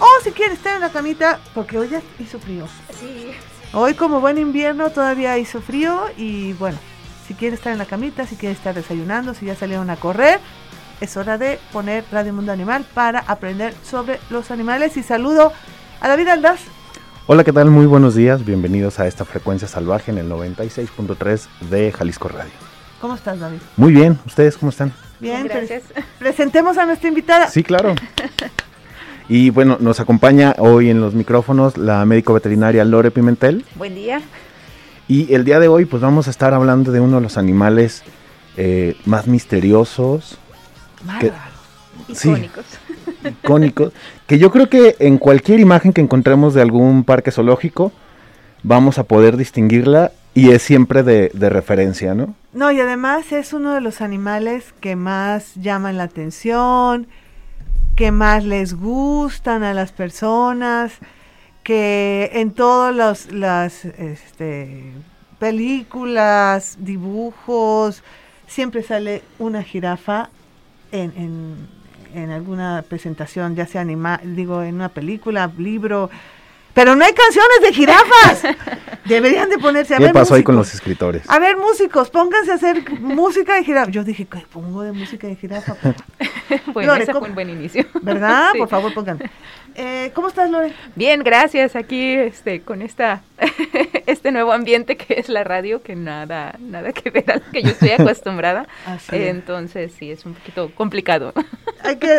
o si quieren estar en la camita, porque hoy ya hizo frío. Sí. Hoy como buen invierno todavía hizo frío y bueno, si quieren estar en la camita, si quieren estar desayunando, si ya salieron a correr, es hora de poner Radio Mundo Animal para aprender sobre los animales y saludo a David Aldaz. Hola, ¿qué tal? Muy buenos días. Bienvenidos a esta frecuencia salvaje en el 96.3 de Jalisco Radio. ¿Cómo estás, David? Muy bien, ¿ustedes cómo están? Bien, Gracias. pre- presentemos a nuestra invitada. Sí, claro. Y bueno, nos acompaña hoy en los micrófonos la médico veterinaria Lore Pimentel. Buen día. Y el día de hoy pues vamos a estar hablando de uno de los animales eh, más misteriosos, Más ¿Qué? raro. Sí. Icónicos. icónicos, que yo creo que en cualquier imagen que encontremos de algún parque zoológico vamos a poder distinguirla y es siempre de, de referencia, ¿no? No, y además es uno de los animales que más llaman la atención, que más les gustan a las personas, que en todas los- las este, películas, dibujos, siempre sale una jirafa en, en- en alguna presentación, ya sea anima, digo, en una película, libro, pero no hay canciones de jirafas. Deberían de ponerse a ¿Qué ver pasó ahí con los escritores? A ver, músicos, pónganse a hacer música de jirafa. Yo dije, ¿qué pongo de música de jirafa? Bueno, Lore, ese fue un buen inicio. ¿Verdad? Sí. Por favor, pongan. Eh, ¿Cómo estás, Lore? Bien, gracias. Aquí, este, con esta, este nuevo ambiente que es la radio, que nada, nada que ver a lo que yo estoy acostumbrada. Así es. Entonces, sí, es un poquito complicado. Hay que,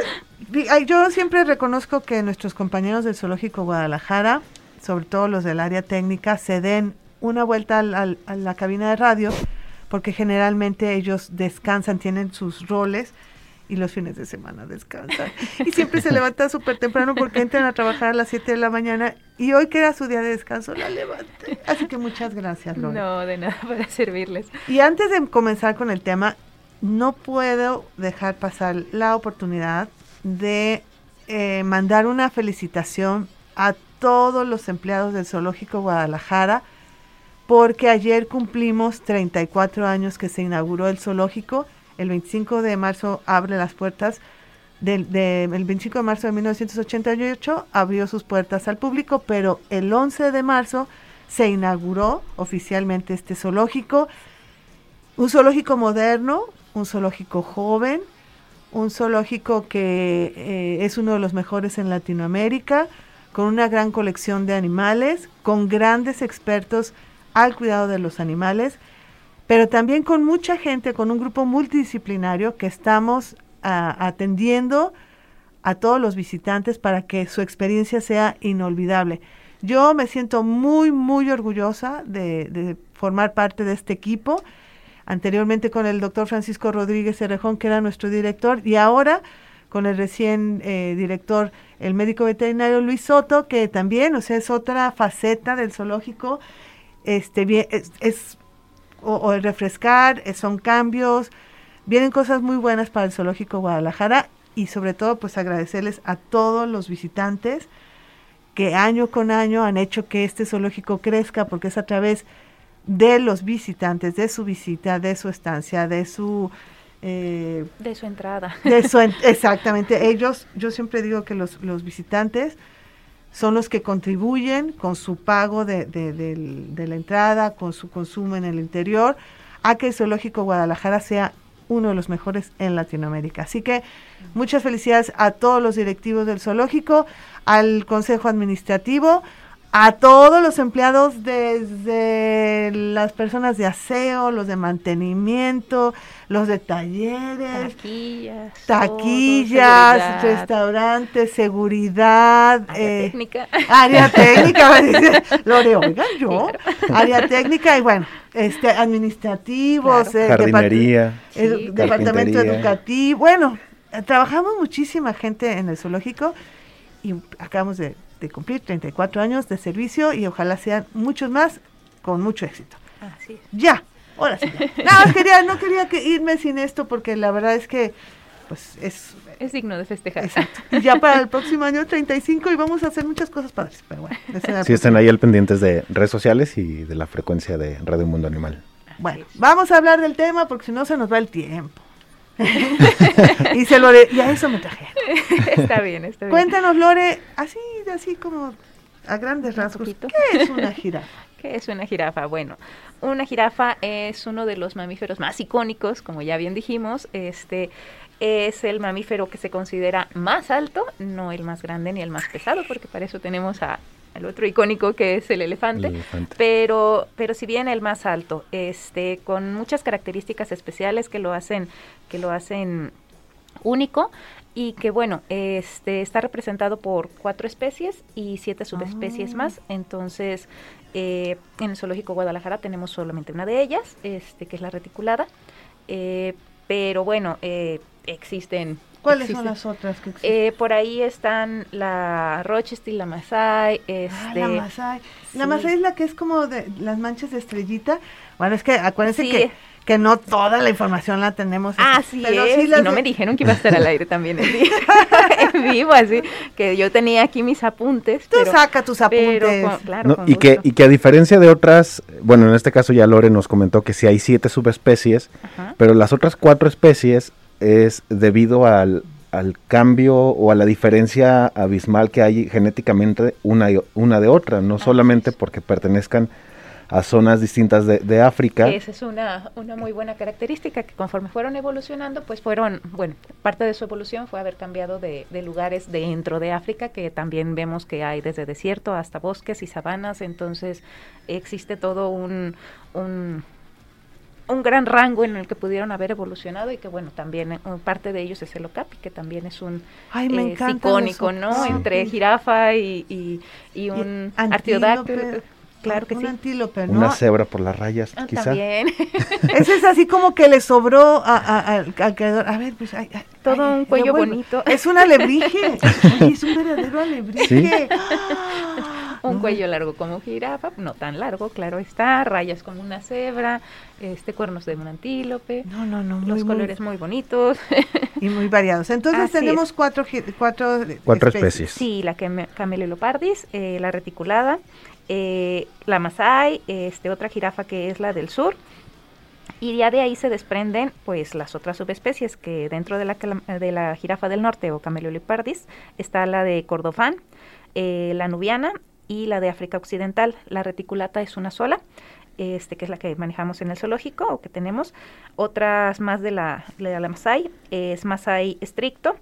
yo siempre reconozco que nuestros compañeros del Zoológico Guadalajara, sobre todo los del área técnica, se den una vuelta al- al- a la cabina de radio, porque generalmente ellos descansan, tienen sus roles y los fines de semana descansan. Y siempre se levantan súper temprano porque entran a trabajar a las 7 de la mañana y hoy que era su día de descanso la levanté. Así que muchas gracias, Lore. No, de nada para servirles. Y antes de comenzar con el tema, no puedo dejar pasar la oportunidad de eh, mandar una felicitación a todos los empleados del Zoológico Guadalajara, porque ayer cumplimos 34 años que se inauguró el zoológico. El 25 de marzo abre las puertas. Del, de- el 25 de marzo de 1988 abrió sus puertas al público, pero el 11 de marzo se inauguró oficialmente este zoológico. Un zoológico moderno, un zoológico joven, un zoológico que eh, es uno de los mejores en Latinoamérica, con una gran colección de animales, con grandes expertos al cuidado de los animales, pero también con mucha gente, con un grupo multidisciplinario que estamos ah, atendiendo a todos los visitantes para que su experiencia sea inolvidable. Yo me siento muy, muy orgullosa de, formar parte de este equipo. Anteriormente con el doctor Francisco Rodríguez Cerrejón, que era nuestro director, y ahora con el recién eh, director, el médico veterinario Luis Soto, que también, o sea, es otra faceta del zoológico. Este, bien, es- o, o el refrescar, eh, son cambios, vienen cosas muy buenas para el zoológico Guadalajara y sobre todo pues agradecerles a todos los visitantes que año con año han hecho que este zoológico crezca porque es a través de los visitantes, de su visita, de su estancia, de su... eh, De su entrada. de su en- exactamente, ellos, yo siempre digo que los, los visitantes son los que contribuyen con su pago de, de- de la entrada, con su consumo en el interior, a que el Zoológico Guadalajara sea uno de los mejores en Latinoamérica. Así que muchas felicidades a todos los directivos del zoológico, al Consejo Administrativo, a todos los empleados desde las personas de aseo, los de mantenimiento, los de talleres, Taquillas. taquillas, todo, seguridad, restaurantes, seguridad, área eh, técnica. área técnica, Lore, oiga, yo, área técnica y bueno, este administrativos, Claro. eh, Jardinería. Sí, departamento educativo, bueno, eh, trabajamos muchísima gente en el zoológico y acabamos de de cumplir 34 años de servicio y ojalá sean muchos más con mucho éxito. Así es. Ya, ahora sí. ya. Nada más quería, no quería que irme sin esto porque la verdad es que pues es Es digno de festejar. exacto. Y ya para el próximo año 35 y vamos a hacer muchas cosas padres, pero bueno. el Sí, estén ahí al pendientes de redes sociales y de la frecuencia de Radio Mundo Animal. Bueno, vamos a hablar del tema porque si no se nos va el tiempo. y se lo de, y a eso me traje. está bien, está bien. Cuéntanos, Lore, así, así como a grandes rasgos. ¿qué es una jirafa? ¿Qué es una jirafa? Bueno, una jirafa es uno de los mamíferos más icónicos, como ya bien dijimos. Este es el mamífero que se considera más alto, no el más grande ni el más pesado, porque para eso tenemos a, al otro icónico que es el elefante. El elefante. Pero, pero si bien el más alto, este, con muchas características especiales que lo hacen, que lo hacen único y que bueno, este está representado por cuatro especies y siete subespecies Ah. más. Entonces, eh, en el zoológico Guadalajara tenemos solamente una de ellas, este que es la reticulada. Eh, pero bueno, eh, existen. ¿Cuáles son las otras que existen? eh, por ahí están la Rochester, la Masai, Ah, este, la Masai. La. Masai es la que es como de las manchas de estrellita. Bueno, es que acuérdense Sí. que, que no toda la información la tenemos. Así pero es, sí y las no de- me dijeron que iba a estar al aire también en vivo, en vivo, así que yo tenía aquí mis apuntes, Tú pero, saca tus apuntes. pero con- claro, No, con y, que, y que a diferencia de otras, bueno, en este caso ya Lore nos comentó que sí hay siete subespecies, Ajá. pero las otras cuatro especies es debido al, al cambio o a la diferencia abismal que hay genéticamente una, y- una de otra, no solamente porque pertenezcan a zonas distintas de, de África. Esa es una, una muy buena característica que conforme fueron evolucionando, pues fueron, bueno, parte de su evolución fue haber cambiado de, de lugares dentro de África, que también vemos que hay desde desierto hasta bosques y sabanas, entonces existe todo un, un, un gran rango en el que pudieron haber evolucionado y que bueno, también eh, parte de ellos es el okapi, que también es un Ay, me eh, icónico, ¿no? Entre jirafa y, y, y un artiodáctilo. antílope. Claro que un sí. antílope, ¿no? Una cebra por las rayas, Ah, quizá. También. Ese es así como que le sobró a, a- al- al creador. A ver, pues. ay, ay, Todo ay, un cuello bonito. Es un alebrije. Oye, es un verdadero alebrije. ¡Ah! un cuello largo como jirafa, no tan largo, claro está, rayas como una cebra, este cuernos de un antílope, No, no, no. los muy, colores muy bonitos. Y muy variados. Entonces Así tenemos es. cuatro, cuatro, Cuatro especies. sí, la came- Camelelopardis, eh, la reticulada, eh, la Masai, este otra jirafa que es la del sur. Y ya de ahí se desprenden pues las otras subespecies que dentro de la, de la jirafa del norte o Camelolipardis está la de Cordofán, eh, la nubiana y la de África Occidental. La reticulata es una sola, este, que es la que manejamos en el zoológico o que tenemos. Otras más de la, de la Masai es Masai estricto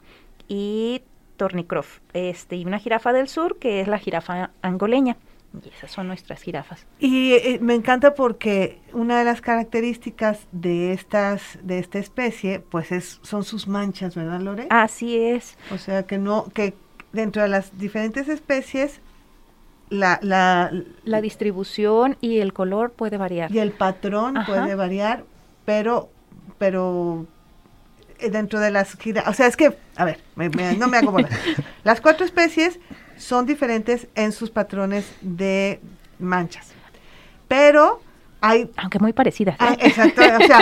y Tornicroft. Este, y una jirafa del sur que es la jirafa angoleña. Y esas son nuestras jirafas. Y eh, me encanta porque una de las características de estas de esta especie, pues es son sus manchas, ¿verdad, Lore? Así es. O sea que no que dentro de las diferentes especies la la La distribución y el color puede variar. y el patrón Ajá. puede variar, pero pero eh, dentro de las gira- o sea, es que a ver, me- me- no me. Las cuatro especies son diferentes en sus patrones de manchas. Pero hay Aunque muy parecidas. ¿eh? Ah, exacto, o sea,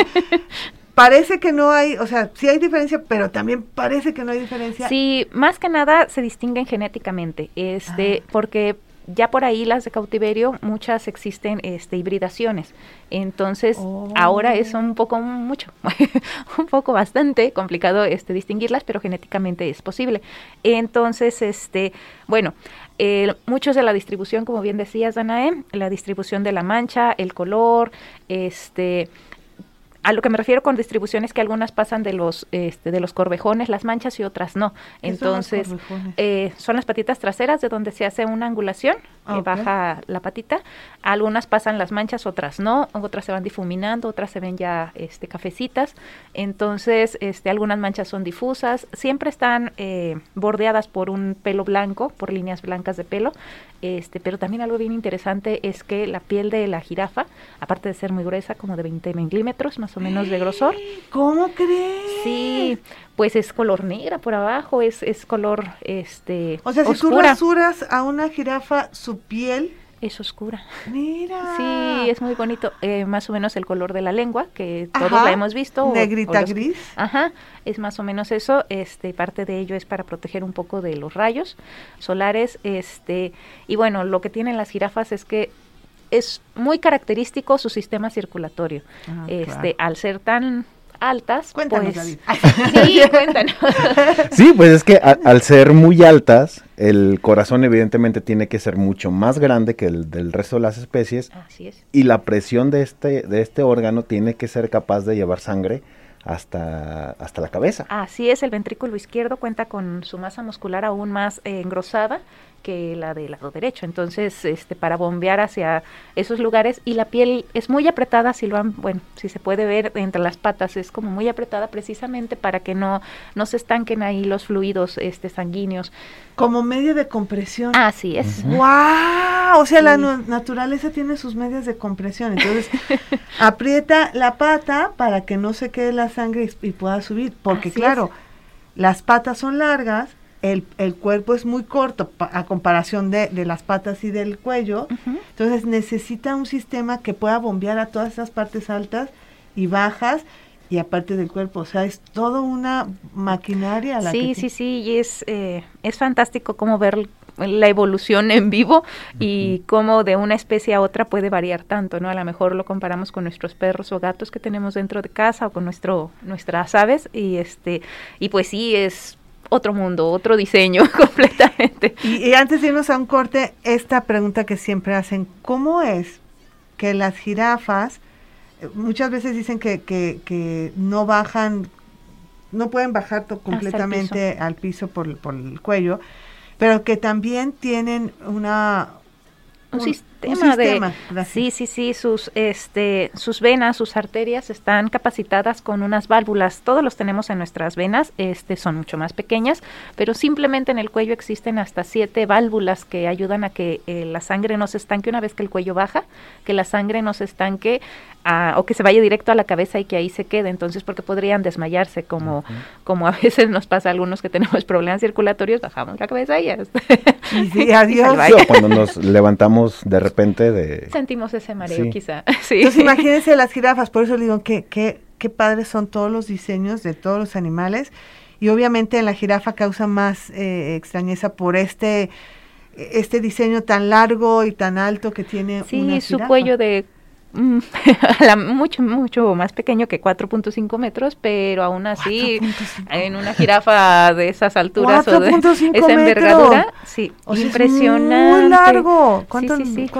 parece que no hay, o sea, sí hay diferencia, pero también parece que no hay diferencia. Sí, más que nada se distinguen genéticamente, este, Ah. porque ya por ahí las de cautiverio muchas existen este hibridaciones. Entonces, Oh. ahora es un poco mucho, un poco bastante complicado este distinguirlas, pero genéticamente es posible. Entonces, este, bueno, eh, muchos de la distribución, como bien decías, Danae, la distribución de la mancha, el color, este, a lo que me refiero con distribución es que algunas pasan de los este, de los corvejones, las manchas y otras no. ¿Qué son Entonces, corvejones? eh, son las patitas traseras de donde se hace una angulación Ah, que ok. baja la patita. Algunas pasan las manchas, otras no, otras se van difuminando, otras se ven ya este, cafecitas. Entonces, este, algunas manchas son difusas, siempre están eh, bordeadas por un pelo blanco, por líneas blancas de pelo. Este, pero también algo bien interesante es que la piel de la jirafa, aparte de ser muy gruesa, como de 20 milímetros más o menos de grosor. ¿Cómo crees? Sí, pues es color negra por abajo, es, es color este O sea, si tú rasuras a una jirafa su piel es oscura. Mira. Sí, es muy bonito. Eh, más o menos el color de la lengua, que todos la hemos visto. Negrita gris. Ajá, es más o menos eso. Este, parte de ello es para proteger un poco de los rayos solares. Este, y bueno, lo que tienen las jirafas es que es muy característico su sistema circulatorio. Ah, este, al ser tan altas, Cuéntanos, pues, Sí, cuéntanos. sí, pues es que al ser muy altas, el corazón evidentemente tiene que ser mucho más grande que el del resto de las especies. Así es. Y la presión de este, de este órgano tiene que ser capaz de llevar sangre hasta, hasta la cabeza. Así es, el ventrículo izquierdo cuenta con su masa muscular aún más eh, engrosada que la del lado derecho. Entonces, este, para bombear hacia esos lugares y la piel es muy apretada, si lo han, bueno, si se puede ver entre las patas, es como muy apretada precisamente para que no, no se estanquen ahí los fluidos este, sanguíneos. Como medio de compresión. Así es. ¡Wow! O sea, la naturaleza tiene sus medios de compresión. Entonces, aprieta la pata para que no se quede la sangre y, pueda subir. Porque, claro, las patas son largas el, el, cuerpo es muy corto a comparación de, de, las patas y del cuello, entonces necesita un sistema que pueda bombear a todas esas partes altas y bajas y aparte del cuerpo, o sea, es toda una maquinaria. La sí, sí, sí, y es, eh, es fantástico cómo ver la evolución en vivo y cómo de una especie a otra puede variar tanto, ¿no? A lo mejor lo comparamos con nuestros perros o gatos que tenemos dentro de casa o con nuestro nuestras aves y este y pues sí es otro mundo, otro diseño completamente. Y, antes de irnos a un corte, esta pregunta que siempre hacen, ¿cómo es que las jirafas, eh, muchas veces dicen que, que, que no bajan, no pueden bajar completamente al piso, por, por el cuello, pero que también tienen una un, sistema, de sí sí sí sus este sus venas sus arterias están capacitadas con unas válvulas. Todos los tenemos en nuestras venas este son mucho más pequeñas pero simplemente en el cuello existen hasta siete válvulas que ayudan a que eh, la sangre no se estanque. Una vez que el cuello baja que la sangre no se estanque o que se vaya directo a la cabeza y que ahí se quede, entonces porque podrían desmayarse como, como a veces nos pasa a algunos que tenemos problemas circulatorios, bajamos la cabeza y ya Y adiós. cuando nos levantamos de repente de... Sentimos ese mareo quizá. Entonces imagínense las jirafas, por eso digo que, que, qué padres son todos los diseños de todos los animales y obviamente en la jirafa causa más eh, extrañeza por este este diseño tan largo y tan alto que tiene sí, su cuello de mucho, mucho más pequeño que 4.5 metros, pero aún así, en una jirafa de esas alturas o de esa envergadura, sí, impresionante. muy largo.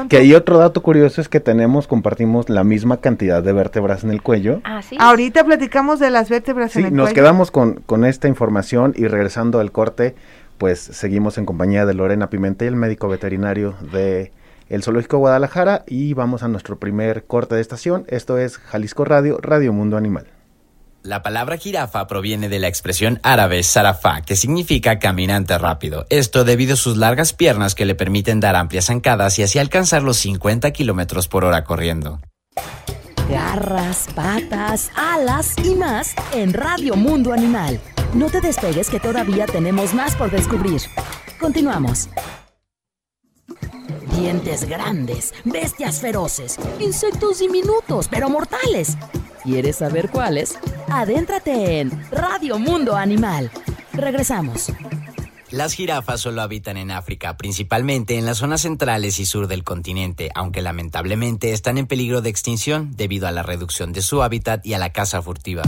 Que hay otro dato curioso es que tenemos, compartimos la misma cantidad de vértebras en el cuello. Ah, Ahorita platicamos de las vértebras en el nos quedamos con, con esta información y regresando al corte, pues seguimos en compañía de Lorena Pimentel, médico veterinario de el Zoológico Guadalajara y vamos a nuestro primer corte de estación. Esto es Jalisco Radio, Radio Mundo Animal. La palabra jirafa proviene de la expresión árabe sarafá, que significa caminante rápido. Esto debido a sus largas piernas que le permiten dar amplias zancadas y así alcanzar los 50 kilómetros por hora corriendo. Garras, patas, alas y más en Radio Mundo Animal. No te despegues que todavía tenemos más por descubrir. Continuamos dientes grandes, bestias feroces, insectos diminutos pero mortales. ¿Quieres saber cuáles? Adéntrate en Radio Mundo Animal. Regresamos. Las jirafas solo habitan en África, principalmente en las zonas centrales y sur del continente, aunque lamentablemente están en peligro de extinción debido a la reducción de su hábitat y a la caza furtiva.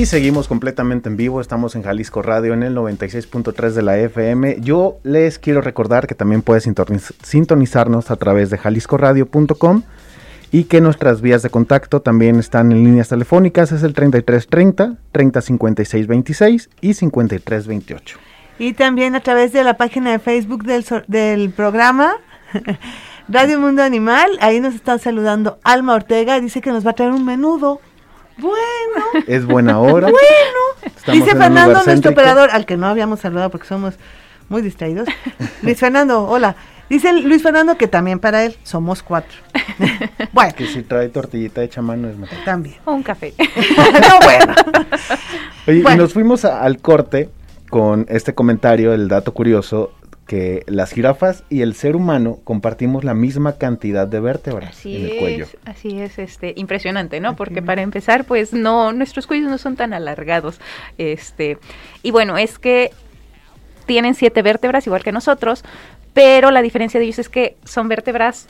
Y seguimos completamente en vivo, estamos en Jalisco Radio en el 96.3 de la FM. Yo les quiero recordar que también puedes sintonizarnos a través de jaliscoradio.com y que nuestras vías de contacto también están en líneas telefónicas, es el 3330, 305626 y 5328. Y también a través de la página de Facebook del, del programa Radio Mundo Animal, ahí nos están saludando Alma Ortega, dice que nos va a traer un menudo. Bueno, Es buena hora. bueno. Estamos dice Fernando, nuestro céntrico. operador, al que no habíamos saludado porque somos muy distraídos. Luis Fernando, hola. Dice Luis Fernando que también para él somos cuatro. bueno, Que si trae tortillita hecha a mano es mejor. también. O un café. no, bueno. Oye, Bueno. y nos fuimos a- al corte con este comentario, el dato curioso, que las jirafas y el ser humano compartimos la misma cantidad de vértebras Así en el cuello. es, así es, este, impresionante, ¿no? Porque para empezar, pues no, nuestros cuellos no son tan alargados, este, y bueno, es que tienen siete vértebras igual que nosotros, pero la diferencia de ellos es que son vértebras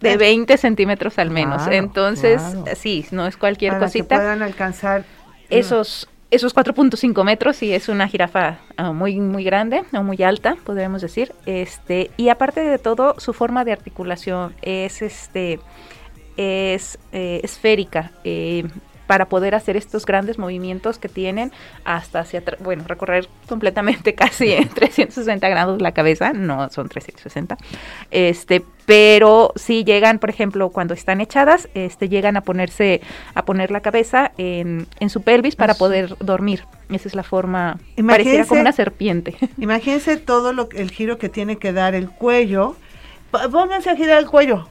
de Eh. 20 centímetros al menos, Claro, entonces, claro. sí, no es cualquier Para que cosita. puedan alcanzar Esos, esos 4.5 metros y es una jirafa ah, muy, muy grande o muy alta, podríamos decir. Este, y aparte de todo, su forma de articulación es este es eh, esférica. eh, para poder hacer estos grandes movimientos que tienen hasta hacia atrás, bueno, recorrer completamente casi en 360 grados la cabeza, no son 360, este, pero si llegan, por ejemplo, cuando están echadas, este, llegan a ponerse, a poner la cabeza en, en su pelvis para poder dormir. Esa es la forma, pareciera como Imagínense- una serpiente. Imagínense todo lo, el giro que tiene que dar el cuello. Pónganse a girar el cuello.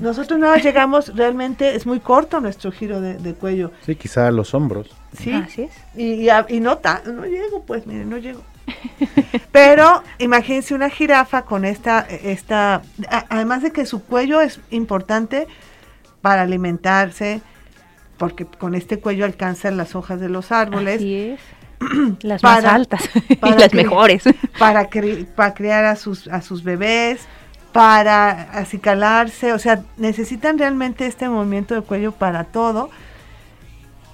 Nosotros no llegamos, realmente es muy corto nuestro giro de, de cuello. Sí, quizá a los hombros. Sí. Así es. Y, y, a- y no, ta- no llego, pues, miren, no llego. Pero imagínense una jirafa con esta, esta, a- además de que su cuello es importante para alimentarse, porque con este cuello alcanzan las hojas de los árboles. Así es. Las Para- más altas y para las que- mejores. para, cri- para criar a sus, a sus bebés, para acicalarse, o sea, necesitan realmente este movimiento de cuello para todo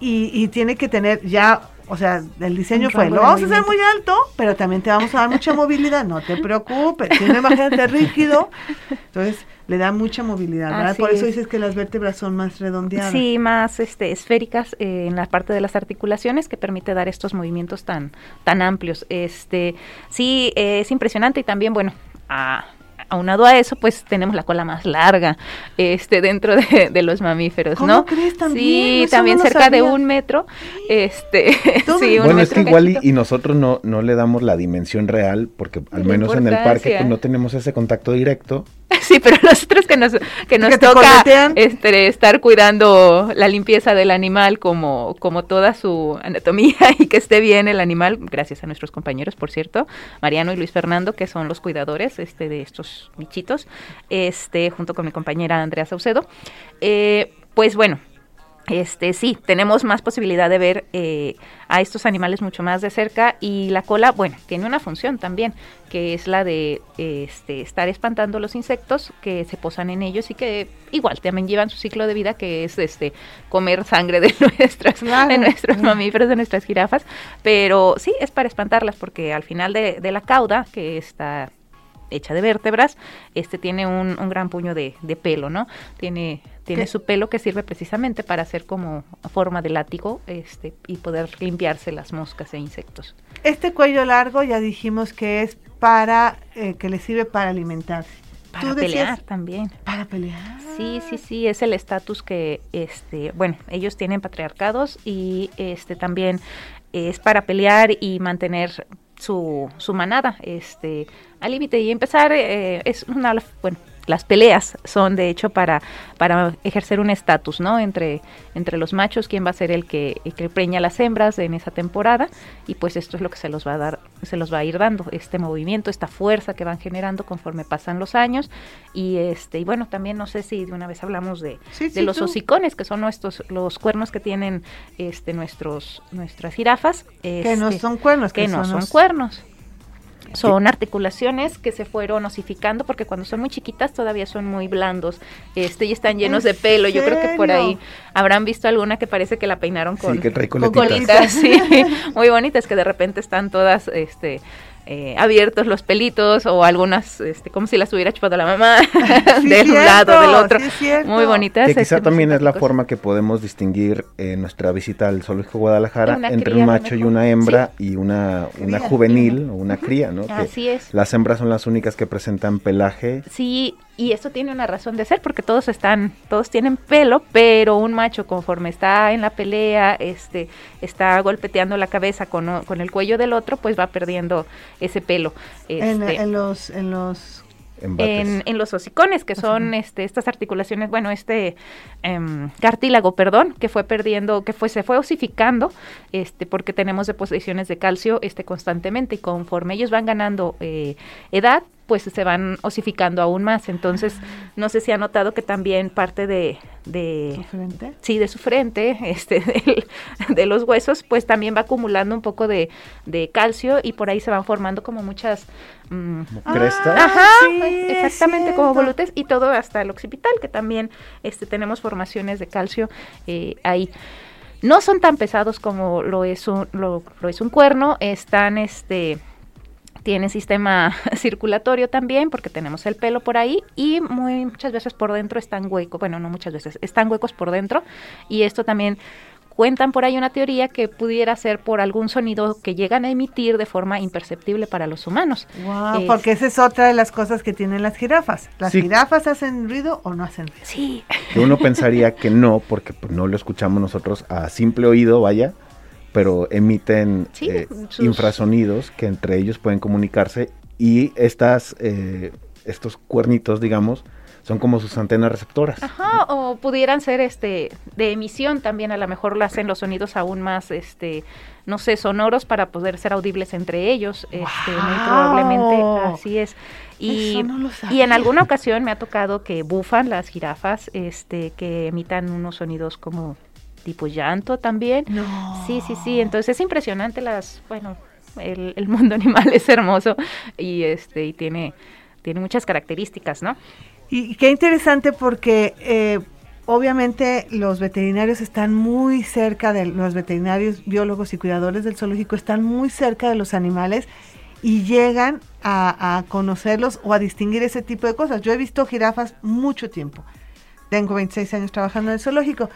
y, y tiene que tener ya, o sea, el diseño fue, lo vamos a hacer muy alto, pero también te vamos a dar mucha movilidad, no te preocupes, si no imagínate rígido, entonces le da mucha movilidad, ¿verdad? Así Por eso es. dices que las vértebras son más redondeadas. Sí, más este, esféricas eh, en la parte de las articulaciones que permite dar estos movimientos tan, tan amplios. Este, sí, eh, es impresionante y también, bueno, a, aunado a eso, pues tenemos la cola más larga este, dentro de, de los mamíferos, ¿Cómo ¿no? crees? También, Sí, eso también no cerca de un metro. Este, sí, un Bueno, es que igual y, nosotros no, no le damos la dimensión real, porque al La menos en el parque pues, no tenemos ese contacto directo. Sí, pero nosotros que nos, que nos Que toca este, estar cuidando la limpieza del animal como, como toda su anatomía y que esté bien el animal, gracias a nuestros compañeros, por cierto, Mariano y Luis Fernando, que son los cuidadores este, de estos bichitos, este, junto con mi compañera Andrea Saucedo. Eh, pues bueno, este sí, tenemos más posibilidad de ver eh, a estos animales mucho más de cerca y la cola, bueno, tiene una función también, que es la de este, estar espantando los insectos que se posan en ellos y que igual también llevan su ciclo de vida, que es este comer sangre de nuestros, Claro, de nuestros claro. mamíferos, de nuestras jirafas, pero sí es para espantarlas porque al final de, de la cauda, que está hecha de vértebras, este tiene un, un gran puño de, de pelo, ¿no? Tiene, tiene ¿Qué? su pelo que sirve precisamente para hacer como forma de látigo este, y poder limpiarse las moscas e insectos. Este cuello largo ya dijimos que es para, eh, que le sirve para alimentarse. Para pelear también. Para pelear. Sí, sí, sí, es el estatus que, este, bueno, ellos tienen patriarcados y este también es para pelear y mantener su, su manada, este, al límite. Y empezar, eh, es una, bueno, las peleas son de hecho para, para ejercer un estatus, ¿no? Entre, entre los machos, quién va a ser el que, el que preña a las hembras en esa temporada, y pues esto es lo que se los va a dar, se los va a ir dando, este movimiento, esta fuerza que van generando conforme pasan los años, y este, y bueno, también no sé si de una vez hablamos de, Sí, de sí, los tú. hocicones, que son nuestros, los cuernos que tienen este nuestros, nuestras jirafas. Que no este, son cuernos, que no son los- cuernos. Son articulaciones que se fueron osificando porque cuando son muy chiquitas todavía son muy blandos este, y están llenos ¿En de pelo. Yo creo que por ahí habrán visto alguna que parece que la peinaron con, sí, que trae con coletitas. colitas, sí, muy bonitas que de repente están todas este eh, abiertos los pelitos o algunas, este, como si las hubiera chupado la mamá de un lado, del otro. Muy bonitas. Que quizá este, también es la forma que podemos distinguir en nuestra visita al Zoológico Guadalajara entre un macho y una hembra y una, una juvenil o una cría, ¿no? Así es. Las hembras son las únicas que presentan pelaje. Sí, y esto tiene una razón de ser porque todos están, todos tienen pelo, pero un macho conforme está en la pelea, este, está golpeteando la cabeza con, con el cuello del otro, pues va perdiendo ese pelo. Este, en, los, en los en, en, los hocicones, que son este, estas articulaciones, bueno, este em, cartílago, perdón, que fue perdiendo, que fue, se fue osificando, este, porque tenemos deposiciones de calcio este, constantemente y conforme ellos van ganando eh, edad, pues se van osificando aún más. Entonces, no sé si ha notado que también parte de... de ¿Su frente? Sí, de su frente, este, de, los huesos, pues también va acumulando un poco de, de calcio y por ahí se van formando como muchas... Mm, ¿Crestas? Ajá, exactamente, como volutes y todo hasta el occipital, que también este, tenemos formaciones de calcio eh, ahí. No son tan pesados como lo es un, lo, lo es un cuerno, están este tiene sistema circulatorio también porque tenemos el pelo por ahí y muy, muchas veces por dentro están huecos, bueno, no muchas veces, están huecos por dentro y esto también cuentan por ahí una teoría que pudiera ser por algún sonido que llegan a emitir de forma imperceptible para los humanos. Wow, porque esa es otra de las cosas que tienen las jirafas. ¿Las jirafas hacen ruido o no hacen ruido? Sí. Que uno pensaría que no, porque pues, no lo escuchamos nosotros a simple oído, vaya, pero emiten eh, infrasonidos que entre ellos pueden comunicarse y estas, eh, estos cuernitos, digamos, son como sus antenas receptoras. Ajá, o pudieran ser este de emisión también, a lo mejor lo hacen los sonidos aún más este no sé, sonoros para poder ser audibles entre ellos, este, muy probablemente así es. Y, y en alguna ocasión me ha tocado que bufan las jirafas, este, que emitan unos sonidos como tipo llanto también. Sí, sí, sí. Entonces es impresionante las, bueno, el, mundo animal es hermoso y este y tiene tiene muchas características, ¿no? Y qué interesante porque eh, obviamente los veterinarios están muy cerca de los veterinarios, biólogos y cuidadores del zoológico están muy cerca de los animales y llegan a, a, conocerlos o a distinguir ese tipo de cosas. Yo he visto jirafas mucho tiempo. Tengo 26 años trabajando en el zoológico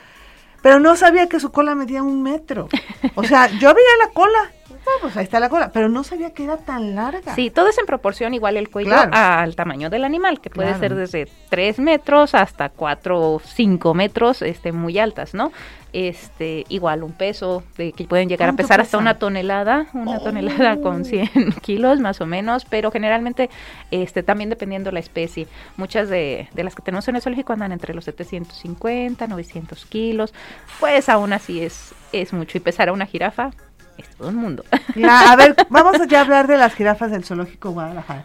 pero no sabía que su cola medía un metro. O sea, yo veía la cola pues ahí está la cola, pero no sabía que era tan larga. Sí, todo es en proporción igual el cuello al tamaño del animal, que puede ser desde 3 metros hasta 4 o 5 metros este, muy altas, ¿no? Este, igual un peso, de, que pueden llegar a pesar hasta una tonelada, una tonelada con 100 kilos más o menos, pero generalmente este, también dependiendo la especie. Muchas de, de las que tenemos en el zoológico andan entre los 750, 900 kilos, pues aún así es, es mucho. Y pesar a una jirafa, es todo el mundo. a ver, vamos a hablar de las jirafas del Zoológico Guadalajara.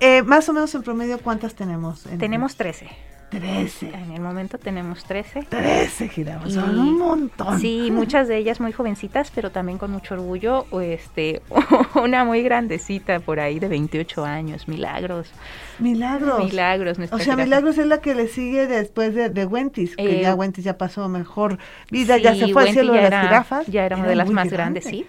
Eh, más o menos en promedio, ¿cuántas tenemos? tenemos 13. 13. En el momento tenemos 13. 13 jirafas, son un montón. Sí, muchas de ellas muy jovencitas, pero también con mucho orgullo. este, una muy grandecita por ahí de 28 años, Milagros. Milagros. Milagros. O sea, Milagros es la que le sigue después de, de Wentis, que ya eh, Wentis ya pasó mejor vida, ya se fue al cielo de las jirafas. Ya era, una de las más grandes, sí.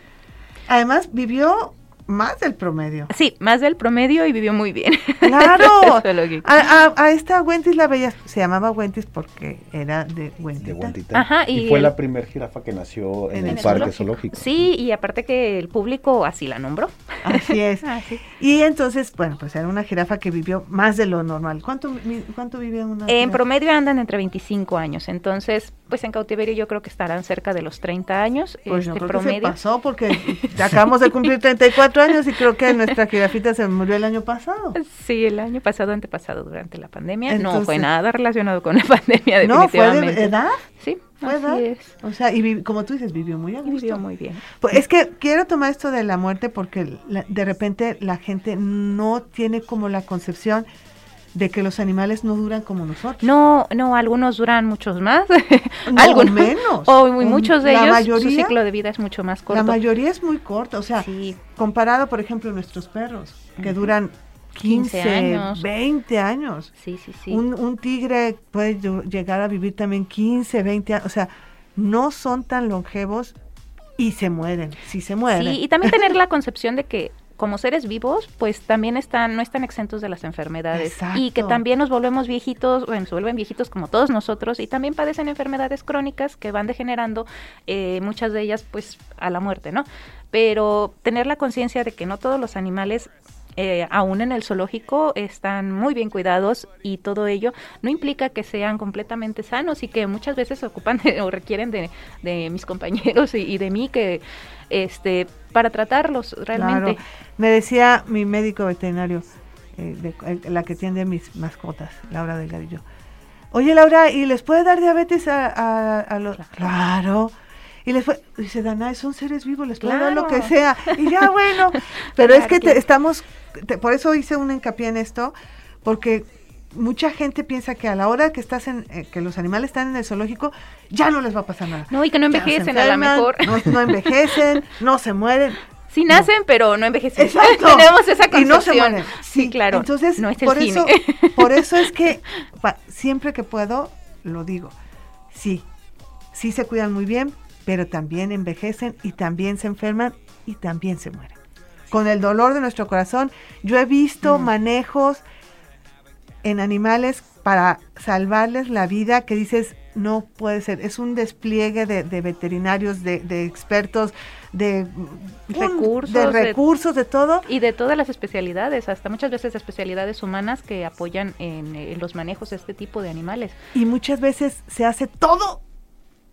Además, vivió más del promedio. Sí, más del promedio y vivió muy bien. Claro. a, esta Wentis la veía, se llamaba Wentis porque era de Wentita. Ajá, y, fue la primer jirafa que nació en, el, parque zoológico. Sí, y aparte que el público así la nombró. Así es. Y entonces, bueno, pues era una jirafa que vivió más de lo normal. ¿Cuánto, cuánto vivió una? En promedio andan entre 25 años, entonces, pues en cautiverio yo creo que estarán cerca de los 30 años. Pues este, promedio. pasó porque acabamos de cumplir 34 años y creo que nuestra jirafita se murió el año pasado. Sí, el año pasado, antepasado, durante la pandemia. no fue nada relacionado con la pandemia, definitivamente. ¿No fue de edad? Sí, fue edad. O sea, y como tú dices, vivió muy a Vivió muy bien. Pues es que quiero tomar esto de la muerte porque de repente la gente no tiene como la concepción de que los animales no duran como nosotros. No, no, algunos duran muchos más. algunos menos. O muchos de ellos, su ciclo de vida es mucho más corto. La mayoría es muy corto, o sea, comparado, por ejemplo, nuestros perros, que duran 15, años. 20 años. Sí, sí, sí. Un, un tigre puede llegar a vivir también 15, 20 años, o sea, no son tan longevos y se mueren, sí se mueren. Sí, y también tener la concepción de que como seres vivos, pues también están, no están exentos de las enfermedades. Y que también nos volvemos viejitos, bueno, se vuelven viejitos como todos nosotros y también padecen enfermedades crónicas que van degenerando, eh, muchas de ellas pues a la muerte, ¿no? Pero tener la conciencia de que no todos los animales eh, aún en el zoológico están muy bien cuidados y todo ello no implica que sean completamente sanos y que muchas veces ocupan o requieren de, mis compañeros y, de mí que este para tratarlos realmente. Me decía mi médico veterinario, eh, la que tiene mis mascotas, Laura Delgadillo. Oye Laura, ¿y les puede dar diabetes a, los... Claro. Y les fue, dice Dana, son seres vivos, les puede dar lo que sea. Y ya bueno, pero es que estamos por eso hice un hincapié en esto, porque mucha gente piensa que a la hora que estás en eh, que los animales están en el zoológico ya no les va a pasar nada. No, y que no envejecen a lo mejor. No, envejecen, no se mueren. Sí nacen, pero no envejecen. Exacto. Tenemos esa concepción. Y no se mueren. Sí, claro. Entonces, por eso por eso es que siempre que puedo lo digo. Sí. Sí se cuidan muy bien, pero también envejecen y también se enferman y también se mueren con el dolor de nuestro corazón. Yo he visto mm. manejos en animales para salvarles la vida que dices, no puede ser. Es un despliegue de, veterinarios, de, expertos, de recursos, de recursos, de, todo. Y de todas las especialidades, hasta muchas veces especialidades humanas que apoyan en, los manejos de este tipo de animales. Y muchas veces se hace todo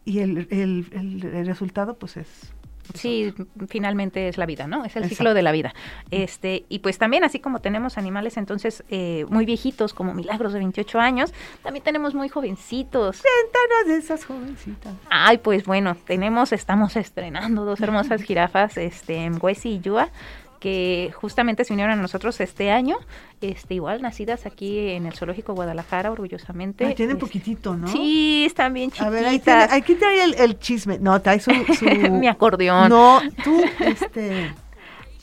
y el, el resultado pues es Sí, finalmente es la vida, ¿no? Es el ciclo de la vida. Este, y pues también, así como tenemos animales entonces eh, muy viejitos, como Milagros de 28 años, también tenemos muy jovencitos. Cuéntanos de esas jovencitas. Ay, pues bueno, tenemos, estamos estrenando dos hermosas jirafas, este, en Huesi y Yua que justamente se unieron a nosotros este año, este igual nacidas aquí en el Zoológico Guadalajara, orgullosamente. Ah, tienen poquitito, ¿no? Sí, están bien chiquitas. A ver, ahí tiene, el, chisme. No, trae su, Mi acordeón. No, tú, este...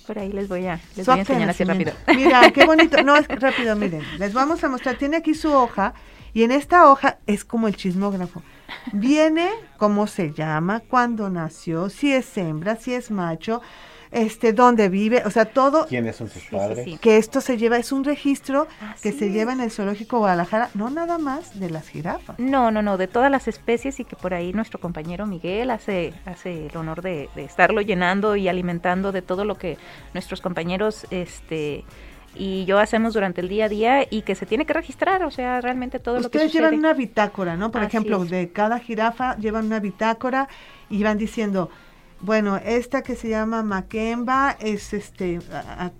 Por ahí les voy a, les voy a enseñar así rápido. Mira, qué bonito. No, es rápido, miren. Les vamos a mostrar. Tiene aquí su hoja y en esta hoja es como el chismógrafo. Viene cómo se llama, cuándo nació, si es hembra, si es macho, este, dónde vive, o sea, todo. ¿Quiénes son sus padres? Que esto se lleva, es un registro que se lleva en el Zoológico Guadalajara, no nada más de las jirafas. No, no, no, de todas las especies y que por ahí nuestro compañero Miguel hace, hace el honor de, estarlo llenando y alimentando de todo lo que nuestros compañeros, este y yo hacemos durante el día a día y que se tiene que registrar, o sea, realmente todo lo que Ustedes llevan una bitácora, ¿no? Por ejemplo, de cada jirafa llevan una bitácora y van diciendo, bueno, esta que se llama Makemba es este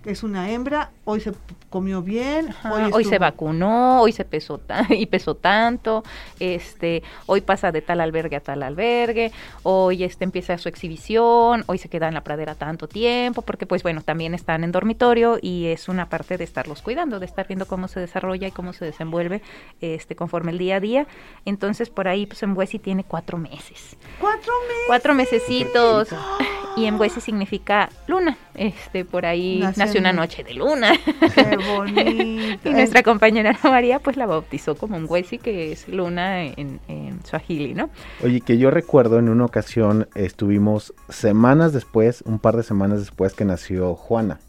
es una hembra, hoy se comió bien, hoy, se vacunó, hoy se pesó y pesó tanto, este, hoy pasa de tal albergue a tal albergue, hoy este empieza su exhibición, hoy se queda en la pradera tanto tiempo, porque pues bueno, también están en dormitorio y es una parte de estarlos cuidando, de estar viendo cómo se desarrolla y cómo se desenvuelve este conforme el día a día. Entonces por ahí pues en Huesi tiene cuatro meses. Cuatro meses. Cuatro mesecitos. Y en Huesi significa luna. Este, por ahí nació, una noche de luna. Qué bonito. y nuestra compañera María, pues la bautizó como un Huesi, que es luna en, en Swahili, ¿no? Oye, que yo recuerdo en una ocasión estuvimos semanas después, un par de semanas después que nació Juana.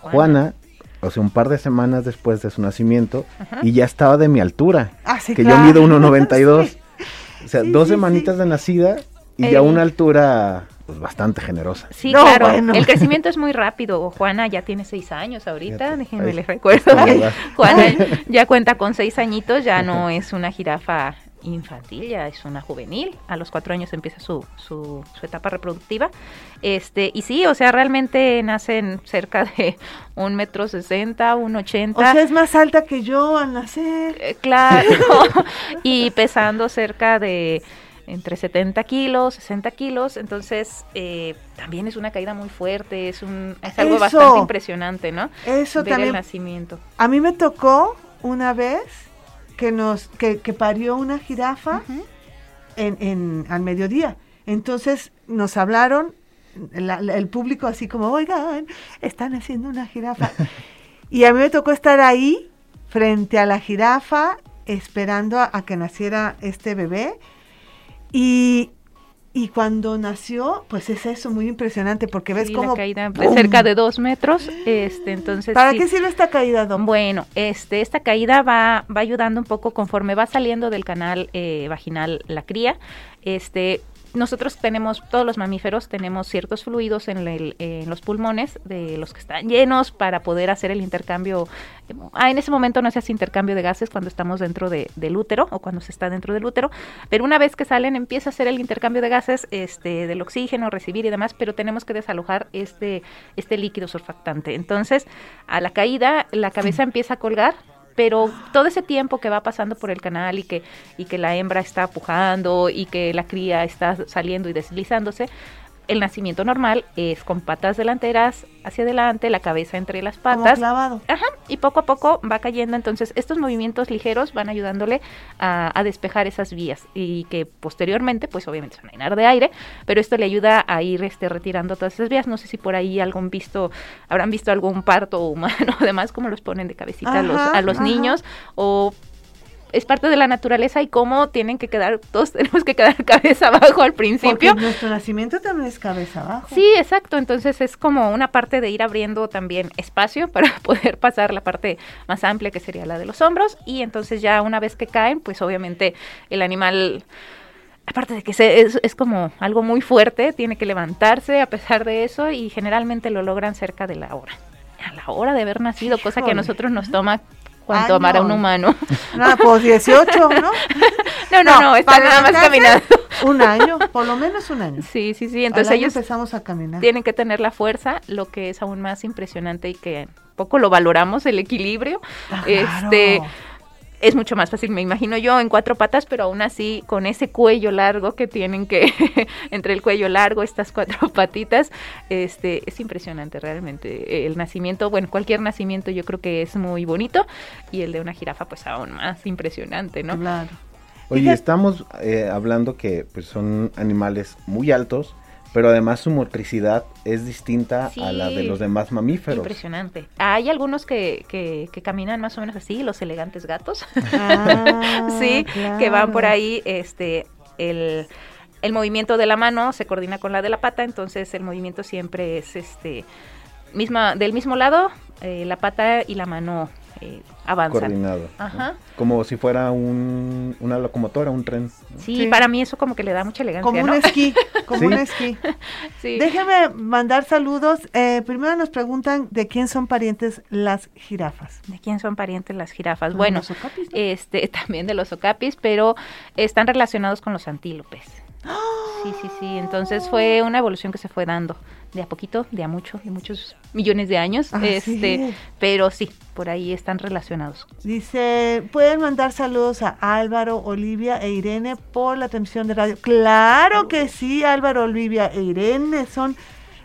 Juana. o sea, un par de semanas después de su nacimiento, y ya estaba de mi altura. Ah, que yo mido 1,92. O sea, dos semanitas de nacida y a una altura pues bastante generosa. Sí, claro. El crecimiento es muy rápido. Juana ya tiene seis años ahorita, déjenme les recuerdo. Juana ya cuenta con seis añitos, ya no es una jirafa infantil, ya es una juvenil. A los cuatro años empieza su, su, su, etapa reproductiva. Este, y sí, o sea, realmente nacen cerca de un metro sesenta, un ochenta. O sea, es más alta que yo al nacer. Eh, claro. y pesando cerca de entre 70 kilos, 60 kilos, entonces eh, también es una caída muy fuerte, es, un, es algo bastante impresionante, ¿no? Eso Ver también. el nacimiento. A mí me tocó una vez que nos que, parió una jirafa en, en, al mediodía. Entonces nos hablaron, el público así como, oigan, están haciendo una jirafa. y a mí me tocó estar ahí, frente a la jirafa, esperando a que naciera este bebé y Y cuando nació, pues es eso, muy impresionante, porque ves Sí, como... la caída de cerca de dos metros, este, entonces ¿Para sí. qué sirve esta caída, Dom? Bueno, este, esta caída va, va ayudando un poco conforme va saliendo del canal eh, vaginal la cría. Este, nosotros tenemos, todos los mamíferos tenemos ciertos fluidos en, el- en los pulmones de los que están llenos para poder hacer el intercambio. Ah, en ese momento no se hace intercambio de gases cuando estamos dentro de- del útero o cuando se está dentro del útero, pero una vez que salen empieza a hacer el intercambio de gases este, del oxígeno, recibir y demás, pero tenemos que desalojar este, este líquido surfactante. Entonces, a la caída, la cabeza empieza a colgar pero todo ese tiempo que va pasando por el canal y que, y que la hembra está pujando y que la cría está saliendo y deslizándose, el nacimiento normal es con patas delanteras hacia adelante, la cabeza entre las Como patas. clavado. Ajá, y poco a poco va cayendo, entonces estos movimientos ligeros van ayudándole a, a despejar esas vías y que posteriormente, pues obviamente se van a llenar de aire, pero esto le ayuda a ir este, retirando todas esas vías. No sé si por ahí algún visto, habrán visto algún parto humano, además como los ponen de cabecita a los, a los niños o es parte de la naturaleza y cómo tienen que quedar, todos tenemos que quedar cabeza abajo al principio. Porque nuestro nacimiento también es cabeza abajo. Sí, exacto. Entonces es como una parte de ir abriendo también espacio para poder pasar la parte más amplia que sería la de los hombros y entonces ya una vez que caen, pues obviamente el animal, aparte de que se- es, es como algo muy fuerte, tiene que levantarse a pesar de eso y generalmente lo logran cerca de la hora. A la hora de haber nacido, cosa que a nosotros nos toma cuanto Ay, amar a un no. humano. No, pues 18, ¿no? No, no, no, está nada más caminando. Un año, por lo menos un año. Sí, sí, sí. Entonces ellos empezamos a caminar. tienen que tener la fuerza, lo que es aún más impresionante y que poco lo valoramos, el equilibrio. Ah, Este. Es mucho más fácil, me imagino yo, en cuatro patas, pero aún así con ese cuello largo que tienen que, entre el cuello largo, estas cuatro patitas, este, es impresionante realmente. El nacimiento, bueno, cualquier nacimiento yo creo que es muy bonito y el de una jirafa pues aún más impresionante, ¿no? Claro. Oye, estamos eh, hablando que pues, son animales muy altos, pero además su motricidad es distinta a la de los demás mamíferos. Impresionante. Hay algunos que, que, que caminan más o menos así, los elegantes gatos. Ah, sí, que van por ahí, este, el, el movimiento de la mano se coordina con la de la pata, entonces el movimiento siempre es este misma, del mismo lado, eh, la pata y la mano eh, avanzan. Coordinado. ¿no? Ajá. Como si fuera un, una locomotora, un tren. ¿no? Sí, Sí. para mí eso como que le da mucha elegancia, Como un esquí, como Sí. un esquí. Sí. Déjeme mandar saludos. Eh, primero nos preguntan de quién son parientes las jirafas. ¿De quién son parientes las jirafas? Ah, Bueno, los ocapis, ¿no? este, también de los ocapis, pero están relacionados con los antílopes. Sí, sí, sí. Entonces fue una evolución que se fue dando de a poquito, de a mucho, de muchos millones de años. Ah, este, sí. pero sí, por ahí están relacionados. Dice, pueden mandar saludos a Álvaro, Olivia e Irene por la transmisión de radio. Claro que sí, Álvaro, Olivia e Irene son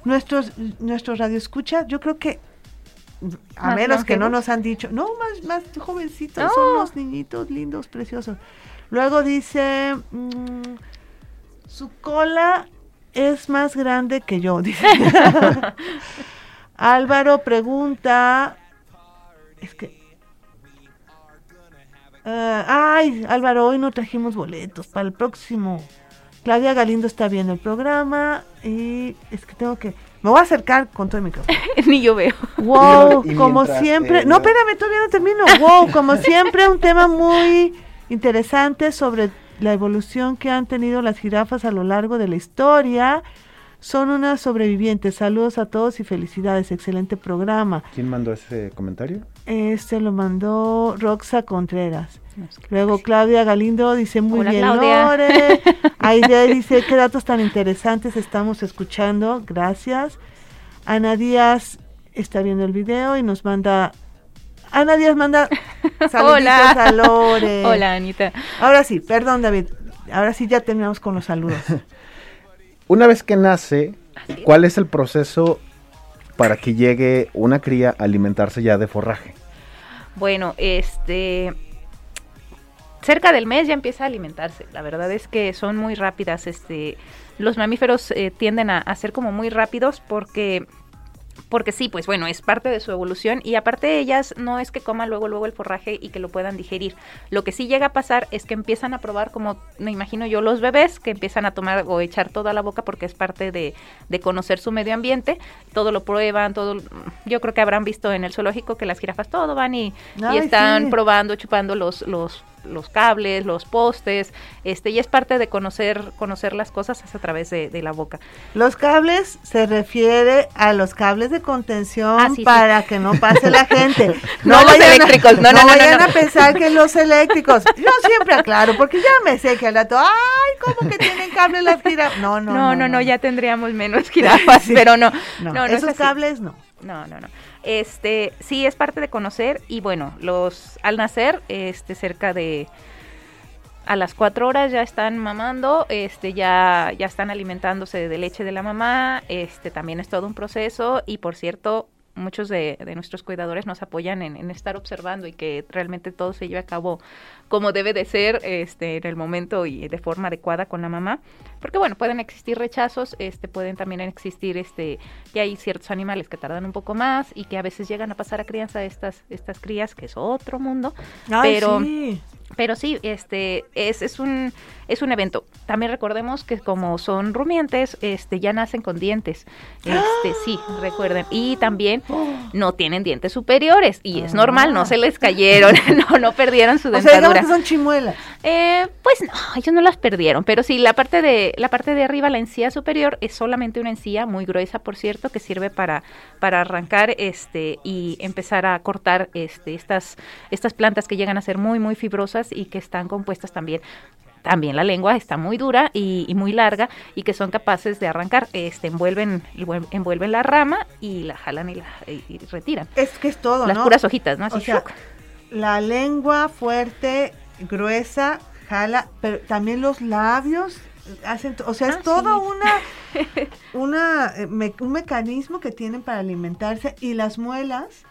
nuestros nuestros radioescuchas. Yo creo que a ¿Más menos que no nos han dicho, no, más más jovencitos, No. son unos niñitos lindos, preciosos. Luego dice, mm, su cola es más grande que yo, dice. Álvaro pregunta, es que Ah, ay, Álvaro, hoy no trajimos boletos para el próximo. Claudia Galindo está viendo el programa y es que tengo que... Me voy a acercar con todo el micrófono. Ni yo veo. Wow, Y como siempre... eh, no, espérame, todavía no termino. Wow, como siempre, un tema muy interesante sobre la evolución que han tenido las jirafas a lo largo de la historia. Son unas sobrevivientes. Saludos a todos y felicidades. Excelente programa. ¿Quién mandó ese comentario? Este lo mandó Roxa Contreras. Luego Claudia Galindo dice muy Hola, bien, Claudia. Lore. Aide dice qué datos tan interesantes estamos escuchando. Gracias. Ana Díaz está viendo el video y nos manda. Ana Díaz manda saluditos Hola. a Lore. Hola, Anita. Ahora sí, perdón David. Ahora sí ya terminamos con los saludos. Una vez que nace. ¿cuál es el proceso para que llegue una cría a alimentarse ya de forraje? Bueno, este cerca del mes ya empieza a alimentarse. La verdad es que son muy rápidas. Este, los mamíferos eh, tienden a, a ser como muy rápidos porque porque sí, pues bueno, es parte de su evolución y aparte ellas no es que coman luego luego el forraje y que lo puedan digerir. Lo que sí llega a pasar es que empiezan a probar como me imagino yo los bebés que empiezan a tomar o echar toda la boca porque es parte de, de conocer su medio ambiente, todo lo prueban, todo yo creo que habrán visto en el zoológico que las jirafas todo van y, y están probando, chupando los los los cables, los postes, este, y es parte de conocer, conocer las cosas a través de, la boca. Los cables se refiere a los cables de contención ah, para que no pase la gente. no, los eléctricos, no, no, no, vayan a pensar que los eléctricos. Yo siempre aclaro, porque ya me sé que al rato, ay, ¿cómo que tienen cables las jirafas? No, no, no, no, no, ya tendríamos menos jirafas, pero no, no, esos cables no. No, no, no. Este, sí es parte de conocer y bueno, los al nacer, este, cerca de a las cuatro horas ya están mamando, este, ya, ya están alimentándose de leche de la mamá, este, también es todo un proceso y por cierto, muchos de, nuestros cuidadores nos apoyan en, estar observando y que realmente todo se lleve a cabo como debe de ser este, en el momento y de forma adecuada con la mamá. Porque bueno, pueden existir rechazos, este, pueden también existir este, que hay ciertos animales que tardan un poco más y que a veces llegan a pasar a crianza estas, estas crías, que es otro mundo. pero, pero sí, este, es, es un es un evento. También recordemos que como son rumiantes, este, ya nacen con dientes. Este, sí, recuerden. Y también no tienen dientes superiores. Y es normal, no se les cayeron, no, no perdieron su dentadura. O sea, que son chimuelas. Eh, pues no, ellos no las perdieron. Pero sí, la parte de, la parte de arriba, la encía superior, es solamente una encía muy gruesa, por cierto, que sirve para, para arrancar este y empezar a cortar este, estas, estas plantas que llegan a ser muy, muy fibrosas y que están compuestas también también la lengua está muy dura y, muy larga y que son capaces de arrancar, este, envuelven, envuelven la rama y la jalan y la retiran. Es que es todo, Las puras hojitas, ¿no? o sea, la lengua fuerte, gruesa, jala, pero también los labios hacen, o sea, es ah, todo una, una eh, un mecanismo que tienen para alimentarse y las muelas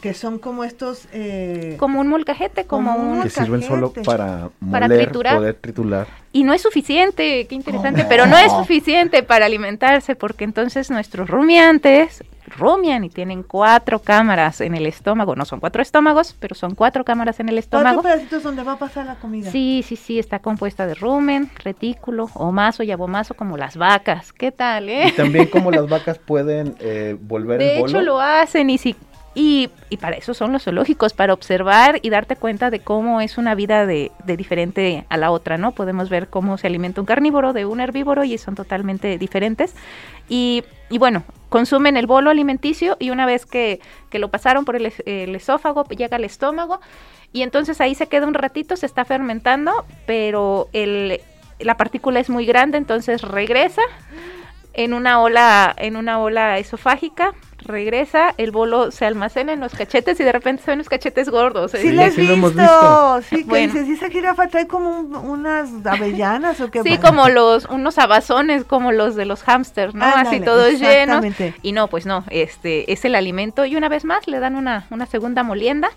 que son como estos... Eh, como un molcajete, como, un... Que sirven solo para, moler, poder triturar. Y no es suficiente, qué interesante, pero no es suficiente para alimentarse porque entonces nuestros rumiantes rumian y tienen cuatro cámaras en el estómago. No son cuatro estómagos, pero son cuatro cámaras en el estómago. Cuatro pedacitos donde va a pasar la comida. Sí, sí, sí, está compuesta de rumen, retículo, omaso y abomaso como las vacas. ¿Qué tal, eh? Y también como las vacas pueden eh, volver De hecho lo hacen y si y, para eso son los zoológicos, para observar y darte cuenta de cómo es una vida de, diferente a la otra, ¿no? Podemos ver cómo se alimenta un carnívoro de un herbívoro y son totalmente diferentes. Y, bueno, consumen el bolo alimenticio y una vez que, que lo pasaron por el, esófago, llega al estómago y entonces ahí se queda un ratito, se está fermentando, pero la partícula es muy grande, entonces regresa en una en una ola esofágica regresa, el bolo se almacena en los cachetes y de repente se ven los cachetes gordos. Sí, lo he visto. Sí, que dices, esa jirafa trae como unas avellanas o qué. Sí, como los, unos abazones como los de los hámsters, ¿no? Así todos llenos. Y no, pues no, este, es el alimento. Y una vez más le dan una, una segunda molienda,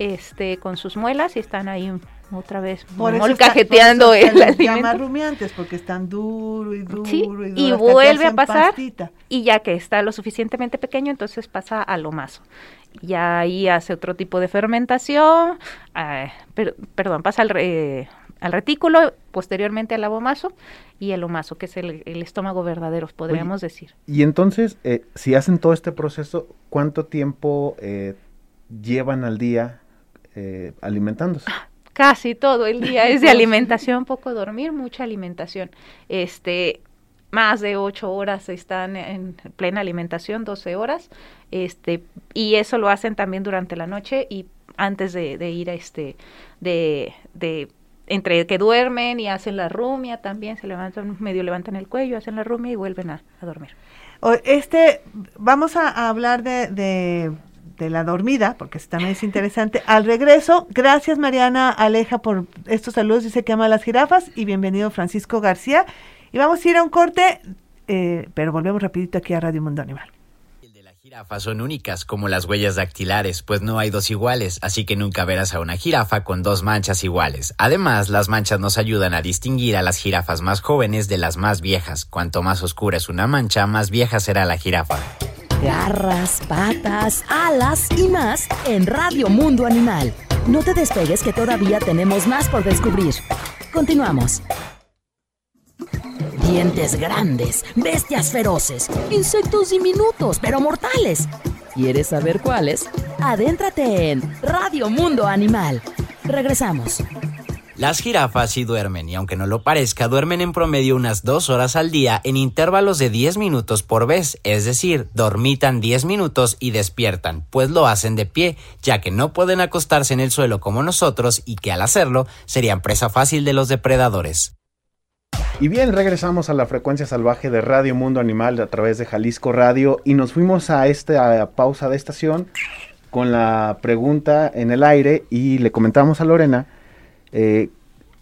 este, con sus muelas y están ahí otra vez molcajeteando el alimento. rumiantes porque están duro y duro y y vuelve a pasar y ya que está lo suficientemente pequeño entonces pasa al omaso. Ya ahí hace otro tipo de fermentación, eh, perdón, pasa al, eh, al retículo, posteriormente al abomaso y el omaso, que es el, estómago verdadero, podríamos decir. Y entonces, eh, si hacen todo este proceso, ¿cuánto tiempo llevan al día alimentándose? Ah, casi todo el día es de alimentación, poco dormir, mucha alimentación. Este, más de ocho horas están en plena alimentación, 12 horas, este, y eso lo hacen también durante la noche y antes de, ir a este, de, de entre que duermen y hacen la rumia también, se levantan, medio levantan el cuello, hacen la rumia y vuelven a, dormir. Este, vamos a, hablar de de la dormida, porque también es interesante. Al regreso, gracias Mariana Aleja por estos saludos, dice que ama las jirafas y bienvenido Francisco García. Y vamos a ir a un corte, eh, pero volvemos rapidito aquí a Radio Mundo Animal. El de la jirafa son únicas como las huellas dactilares, pues no hay dos iguales, así que nunca verás a una jirafa con dos manchas iguales. Además, las manchas nos ayudan a distinguir a las jirafas más jóvenes de las más viejas. Cuanto más oscura es una mancha, más vieja será la jirafa. Garras, patas, alas y más en Radio Mundo Animal. No te despegues que todavía tenemos más por descubrir. Continuamos. Dientes grandes, bestias feroces, insectos diminutos pero mortales. ¿Quieres saber cuáles? Adéntrate en Radio Mundo Animal. Regresamos. Las jirafas sí duermen y aunque no lo parezca, duermen en promedio unas dos horas al día en intervalos de 10 minutos por vez, es decir, dormitan 10 minutos y despiertan, pues lo hacen de pie, ya que no pueden acostarse en el suelo como nosotros y que al hacerlo serían presa fácil de los depredadores. Y bien, regresamos a la frecuencia salvaje de Radio Mundo Animal a través de Jalisco Radio y nos fuimos a esta pausa de estación con la pregunta en el aire y le comentamos a Lorena eh,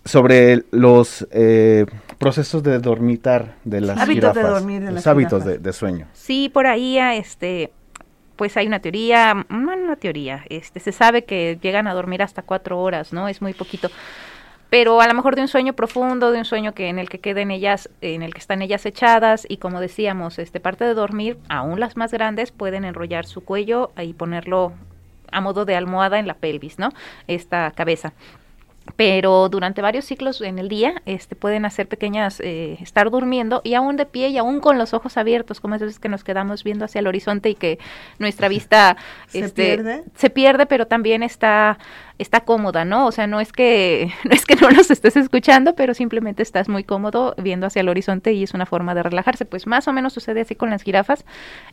sobre los eh, procesos de dormitar de las hábitos jirafas, de dormir de los las hábitos de, sueño. Sí, por ahí, ah, este, pues hay una teoría, no una teoría, este, se sabe que llegan a dormir hasta cuatro horas, ¿no? Es muy poquito. Pero a lo mejor de un sueño profundo, de un sueño que en el que queden ellas, en el que están ellas echadas y como decíamos, este parte de dormir, aún las más grandes pueden enrollar su cuello y ponerlo a modo de almohada en la pelvis, ¿no? Esta cabeza pero durante varios ciclos en el día este, pueden hacer pequeñas, eh, estar durmiendo y aún de pie y aún con los ojos abiertos, como es veces que nos quedamos viendo hacia el horizonte y que nuestra vista ¿Se este, pierde? se pierde, pero también está, está cómoda, ¿no? O sea, no es que no es que no nos estés escuchando, pero simplemente estás muy cómodo viendo hacia el horizonte y es una forma de relajarse. Pues más o menos sucede así con las jirafas,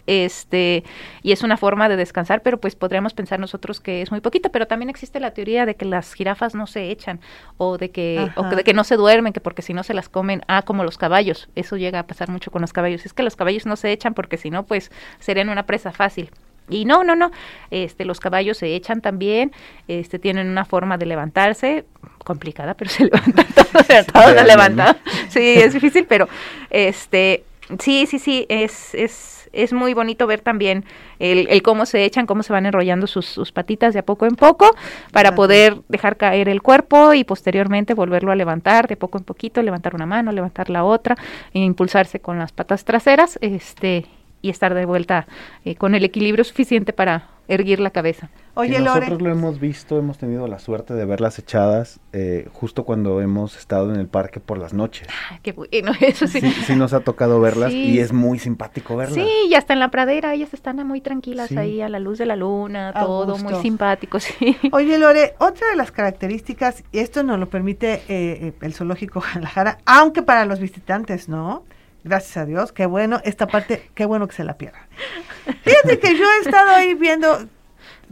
este, y es una forma de descansar, pero pues podríamos pensar nosotros que es muy poquito, pero también existe la teoría de que las jirafas no se echan o de que o Ajá. de que no se duermen, que porque si no se las comen, ah, como los caballos. Eso llega a pasar mucho con los caballos. Es que los caballos no se echan porque si no, pues serían una presa fácil. Y no, no, no. Este, los caballos se echan también, este, tienen una forma de levantarse, complicada, pero se levantan todos, todos se levantan. Sí, es difícil, pero este, sí, sí, sí, es, es, es muy bonito ver también el, el cómo se echan, cómo se van enrollando sus, sus patitas de a poco en poco para poder dejar caer el cuerpo y posteriormente volverlo a levantar de poco en poquito, levantar una mano, levantar la otra, e impulsarse con las patas traseras, este, y estar de vuelta eh, con el equilibrio suficiente para erguir la cabeza. Oye, Y Lore, nosotros lo hemos visto, hemos tenido la suerte de verlas echadas eh, justo cuando hemos estado en el parque por las noches. Ah, qué bueno, eso sí. Sí, sí nos ha tocado verlas Sí. y es muy simpático verlas. Sí, y hasta en la pradera, ellas están muy tranquilas Sí. ahí a la luz de la luna, A todo muy simpático, sí. Oye, Lore, otra de las características, y esto nos lo permite eh, eh, el zoológico Guadalajara, aunque para los visitantes no, gracias a Dios, qué bueno, esta parte, qué bueno que se la pierda. Fíjate que yo he estado ahí viendo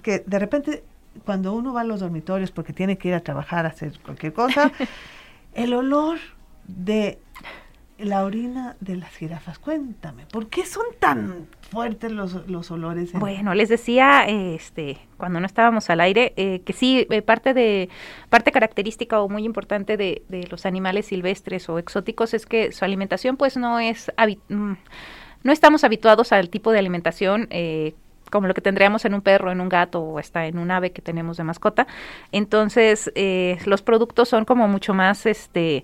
que de repente cuando uno va a los dormitorios porque tiene que ir a trabajar, a hacer cualquier cosa, el olor de la orina de las jirafas, cuéntame, ¿por qué son tan fuertes los, los olores? en- Bueno, les decía, eh, este, cuando no estábamos al aire, eh, que sí, eh, parte de, parte característica o muy importante de, los animales silvestres o exóticos es que su alimentación, pues, no es, mm, no estamos habituados al tipo de alimentación eh, como lo que tendríamos en un perro, en un gato o hasta en un ave que tenemos de mascota. Entonces, eh, los productos son como mucho más, este,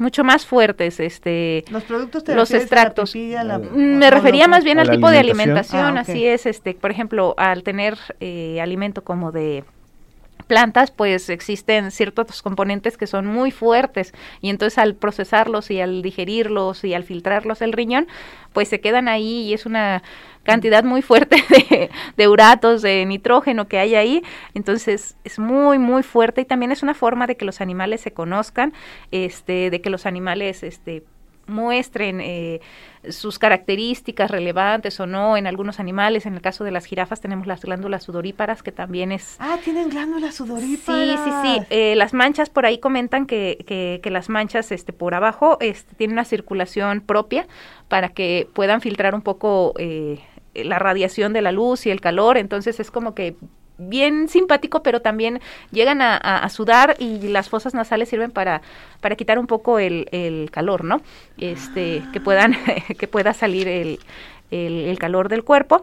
mucho más fuertes, este, Los productos te los refieres a la extractos. pipí, a la- Mm, Me refería los- más bien ¿A al tipo de alimentación? Ah, así es, este, por ejemplo, al tener eh, alimento como de plantas, pues existen ciertos componentes que son muy fuertes. Y entonces al procesarlos y al digerirlos y al filtrarlos el riñón, pues se quedan ahí y es una cantidad muy fuerte de, de uratos, de nitrógeno que hay ahí, entonces es muy muy fuerte y también es una forma de que los animales se conozcan, este, de que los animales, este, muestren eh, sus características relevantes o no en algunos animales. En el caso de las jirafas tenemos las glándulas sudoríparas, que también es... Ah, tienen glándulas Sí, sudoríparas. sí, sí. Eh, las manchas por ahí comentan que, que, que las manchas este, por abajo este, tienen una circulación propia para que puedan filtrar un poco eh, la radiación de la luz y el calor. Entonces es como que bien simpático, pero también llegan a, a- a sudar y las fosas nasales sirven para, para quitar un poco el, el calor, ¿no? Este, que puedan, que pueda salir el, el, el calor del cuerpo.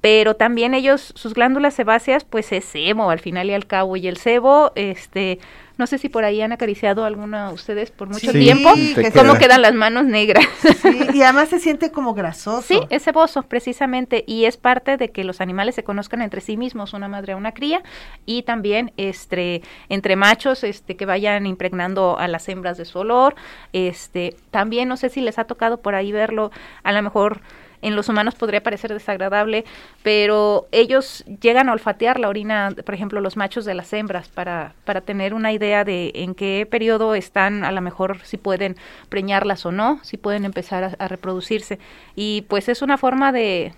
Pero también ellos, sus glándulas sebáceas, pues es sebo al final y al cabo. Y el sebo, este, No sé si por ahí han acariciado alguna ustedes por mucho tiempo. ¿Cómo quedan las manos negras? Sí, y además se siente como grasoso. Sí, es ceboso, precisamente. Y es parte de que los animales se conozcan entre sí mismos, una madre a una cría. Y también este, entre machos este, que vayan impregnando a las hembras de su olor. Este, también no sé si les ha tocado por ahí verlo, a lo mejor en los humanos podría parecer desagradable, pero ellos llegan a olfatear la orina, por ejemplo, los machos de las hembras para, para tener una idea de en qué periodo están, a lo mejor si pueden preñarlas o no, si pueden empezar a, reproducirse. Y pues es una forma de,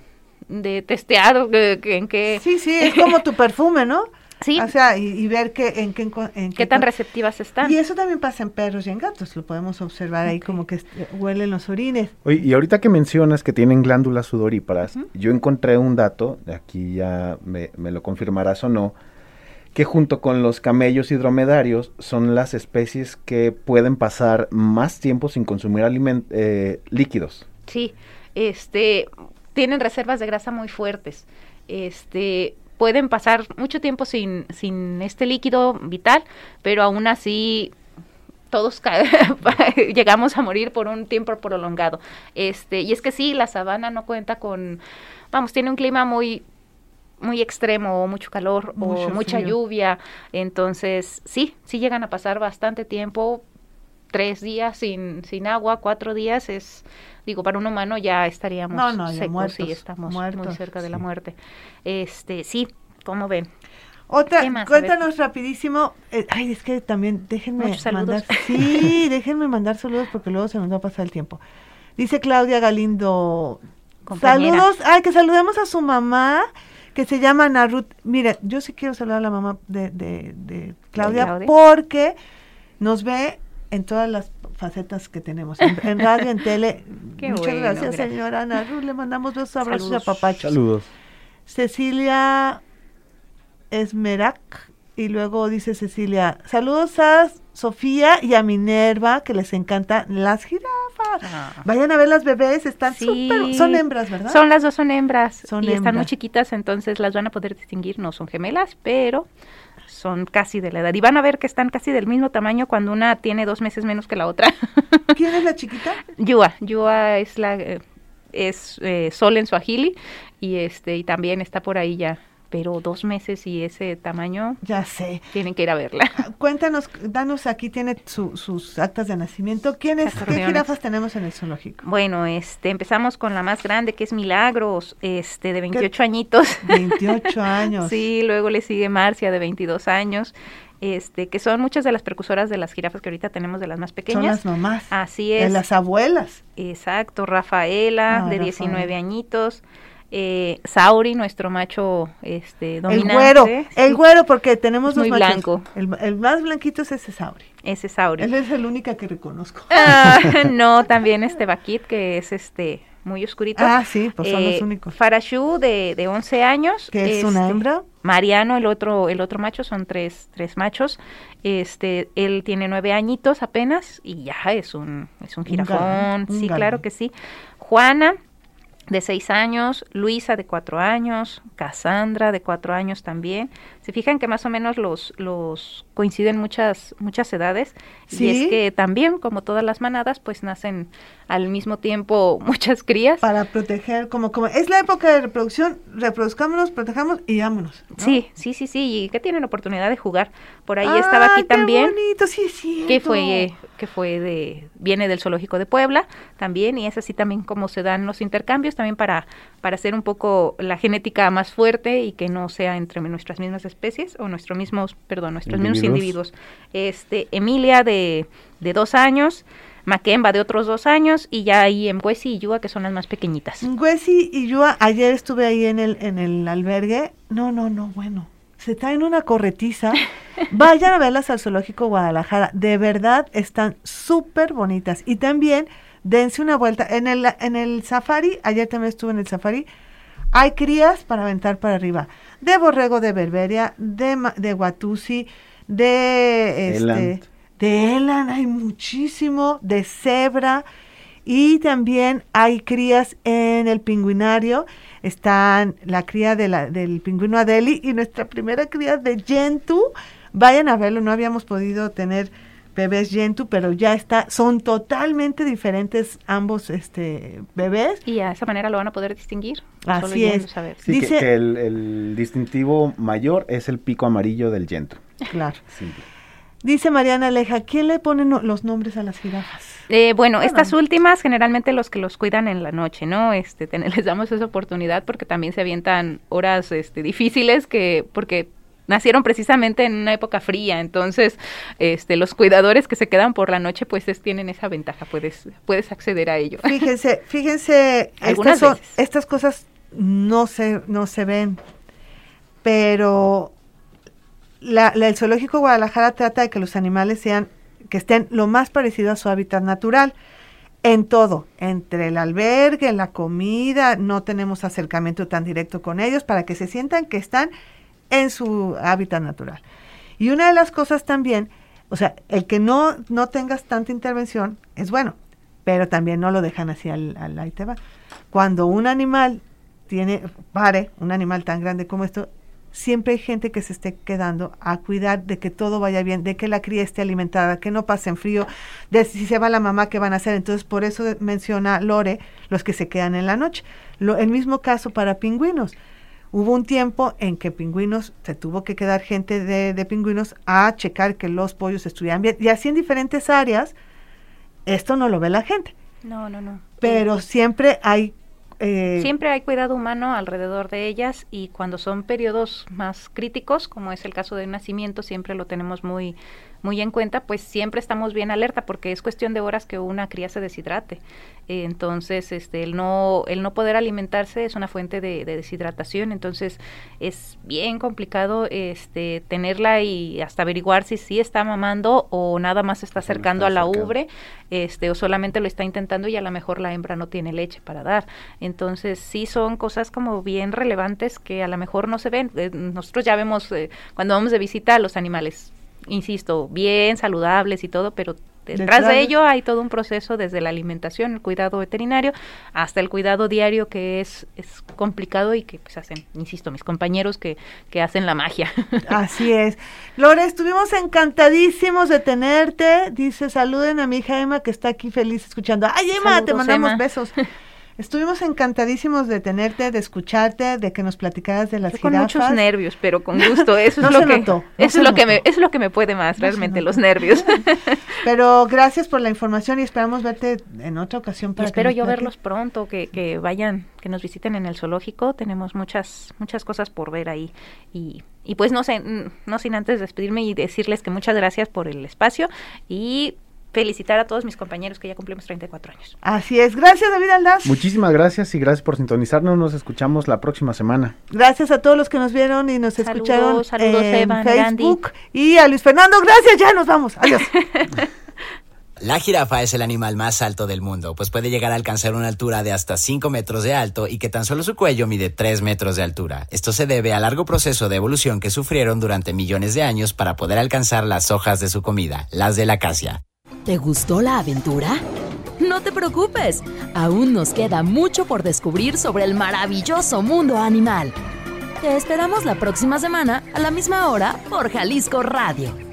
de testear en qué... Sí, sí, es como tu perfume, ¿no? Sí. O sea, y, ver que, en, qué, en qué tan receptivas están. Y eso también pasa en perros y en gatos, lo podemos observar ahí como que huelen los orines. Oye, y ahorita que mencionas que tienen glándulas sudoríparas, yo encontré un dato, aquí ya me, lo confirmarás o no, que junto con los camellos y dromedarios son las especies que pueden pasar más tiempo sin consumir eh, líquidos. Sí, este, tienen reservas de grasa muy fuertes. Este, pueden pasar mucho tiempo sin, sin este líquido vital, pero aún así todos llegamos a morir por un tiempo prolongado. Este, y es que sí, la sabana no cuenta con, vamos, tiene un clima muy muy extremo o mucho calor o mucha lluvia, entonces sí, sí llegan a pasar bastante tiempo, tres días sin, sin agua, cuatro días es digo, para un humano ya estaríamos secos y estamos muy cerca de la muerte. Este, sí, ¿cómo ven? Otra, cuéntanos rapidísimo. Eh, ay, es que también déjenme mandar. Sí, déjenme mandar saludos porque luego se nos va a pasar el tiempo. Dice Claudia Galindo. Saludos. Ay, que saludemos a su mamá que se llama Narut. Mire, yo sí quiero saludar a la mamá de, de, Claudia, porque nos ve en todas las facetas que tenemos, en, radio, en tele. Muchas gracias, señora Ana Le mandamos dos abrazos a papachos. Saludos. Cecilia Esmerac. Y luego dice Cecilia, saludos a Sofía y a Minerva, que les encantan las jirafas. Ah. Vayan a ver las bebés, están súper, son hembras, ¿verdad? Son las dos, son hembras. Son y están muy chiquitas, entonces las van a poder distinguir, no son gemelas, pero son casi de la edad. Y van a ver que están casi del mismo tamaño cuando una tiene dos meses menos que la otra. ¿Quién es la chiquita? Yua. Yua es la eh, es eh, Sol en su agili y este y también está por ahí ya pero dos meses y ese tamaño. Ya sé. Tienen que ir a verla. Ah, cuéntanos, danos aquí, tiene sus actas de nacimiento. ¿Quiénes, ¿Qué jirafas tenemos en el zoológico? Bueno, este, empezamos con la más grande, que es Milagros, este, de 28 añitos. 28 años. sí, luego le sigue Marcia, de 22 años. Este, que son muchas de las precursoras de las jirafas que ahorita tenemos de las más pequeñas. Son las mamás. Así es. De las abuelas. Exacto, Rafaela, ah, de 19 añitos eh, Sauri, nuestro macho este, dominante. El güero, el güero, porque tenemos muy blanco. El, más blanquito es ese Sauri. Ese Sauri. Él es el único que reconozco. Ah, no, también este Bakit, que es este muy oscurito. Ah, sí, pues son los eh, únicos. Farashu, de, de 11 años. Que es una este, hembra. Mariano, el otro, el otro macho, son tres, tres machos. Este, él tiene nueve añitos apenas y ya es un, es un jirafón. sí, claro que sí. Juana, de seis años, Luisa de cuatro años, Cassandra de cuatro años también. Se fijan que más o menos los, los coinciden muchas, muchas edades. Y es que también, como todas las manadas, pues nacen al mismo tiempo muchas crías. Para proteger, como, como es la época de reproducción, reproduzcámonos, protejamos y vámonos. Sí, sí, sí, sí, y que tienen oportunidad de jugar. Por ahí estaba aquí también. bonito, sí, sí. Que fue, que fue de, viene del zoológico de Puebla también, y es así también como se dan los intercambios, también para, para hacer un poco la genética más fuerte y que no sea entre nuestras mismas especies o nuestros mismos, perdón, nuestros mismos individuos. Este, Emilia de, de dos años, Maquemba de otros dos años y ya ahí en Huesi y Yua que son las más pequeñitas. Huesi y Yua, ayer estuve ahí en el, en el albergue. No, no, no, bueno. Se traen una corretiza. Vayan a verlas al Zoológico Guadalajara. De verdad están súper bonitas. Y también dense una vuelta. En el, en el safari, ayer también estuve en el safari, hay crías para aventar para arriba. De borrego de Berberia, de, de Watusi, de... Este, de Elan hay muchísimo, de cebra y también hay crías en el pingüinario. Están la cría de la, del pingüino Adeli y nuestra primera cría de Gentoo Vayan a verlo, no habíamos podido tener bebés Yentu, pero ya está, son totalmente diferentes ambos este bebés. Y a esa manera lo van a poder distinguir. Así es. Sí, Dice, que, el, distintivo mayor es el pico amarillo del Yentu. Claro. Dice Mariana Aleja, ¿quién le pone los nombres a las jirafas? Eh, bueno, estas últimas generalmente los que los cuidan en la noche, ¿no? Este, les damos esa oportunidad porque también se avientan horas este, difíciles que porque nacieron precisamente en una época fría, entonces este, los cuidadores que se quedan por la noche pues tienen esa ventaja, puedes, puedes acceder a ello. Fíjense, fíjense, estas, estas cosas no se, no se ven, pero el Zoológico Guadalajara trata de que los animales sean, que estén lo más parecido a su hábitat natural en todo, entre el albergue, la comida, no tenemos acercamiento tan directo con ellos para que se sientan que están en su hábitat natural. Y una de las cosas también, o sea, el que no, no tengas tanta intervención es bueno, pero también no lo dejan así al, al. Cuando un animal tiene, pare, un animal tan grande como esto, siempre hay gente que se esté quedando a cuidar de que todo vaya bien, de que la cría esté alimentada, que no pasen frío, de si se va la mamá, ¿qué van a hacer? Entonces, por eso menciona Lore los que se quedan en la noche. Lo, el mismo caso para pingüinos. Hubo un tiempo en que pingüinos, se tuvo que quedar gente de, pingüinos a checar que los pollos estuvieran bien. Y así en diferentes áreas, esto no lo ve la gente. No, no, no. Pero siempre hay eh, Siempre hay cuidado humano alrededor de ellas y cuando son periodos más críticos, como es el caso de nacimiento, siempre lo tenemos muy muy en cuenta, pues siempre estamos bien alerta porque es cuestión de horas que una cría se deshidrate. entonces, este, el no, el no poder alimentarse es una fuente de, deshidratación, entonces es bien complicado este, tenerla y hasta averiguar si sí está mamando o nada más está acercando a la ubre, este, o solamente lo está intentando y a lo mejor la hembra no tiene leche para dar. Entonces, sí son cosas como bien relevantes que a lo mejor no se ven. Eh, nosotros ya vemos eh, cuando vamos de visita a los animales insisto, bien saludables y todo, pero detrás de ello hay todo un proceso desde la alimentación, el cuidado veterinario, hasta el cuidado diario que es, es complicado y que pues hacen, insisto, mis compañeros que, que hacen la magia. Así es. Lore, estuvimos encantadísimos de tenerte. Dice, saluden a mi hija Emma que está aquí feliz escuchando. Ay, Emma, te mandamos besos. Estuvimos encantadísimos de tenerte, de escucharte, de que nos platicaras de las Con muchos nervios, pero con gusto. Eso es lo que eso es lo que me es lo que me puede más realmente los nervios. pero gracias por la información y esperamos verte en otra ocasión para espero yo verlos pronto, que, que vayan, que nos visiten en el zoológico. Tenemos muchas muchas cosas por ver ahí y y pues no sé, no sin antes despedirme y decirles que muchas gracias por el espacio y felicitar a todos mis compañeros que ya cumplimos 34 años. Así es. Gracias, David Aldaz. Muchísimas gracias y gracias por sintonizarnos. Nos escuchamos la próxima semana. Gracias a todos los que nos vieron y nos escucharon en Facebook. Y a Luis Fernando, gracias. Ya nos vamos. Adiós. La jirafa es el animal más alto del mundo, pues puede llegar a alcanzar una altura de hasta 5 metros de alto y que tan solo su cuello mide 3 metros de altura. Esto se debe al largo proceso de evolución que sufrieron durante millones de años para poder alcanzar las hojas de su comida, las de la acacia. ¿Te gustó la aventura? No te preocupes, aún nos queda mucho por descubrir sobre el maravilloso mundo animal. Te esperamos la próxima semana a la misma hora por Jalisco Radio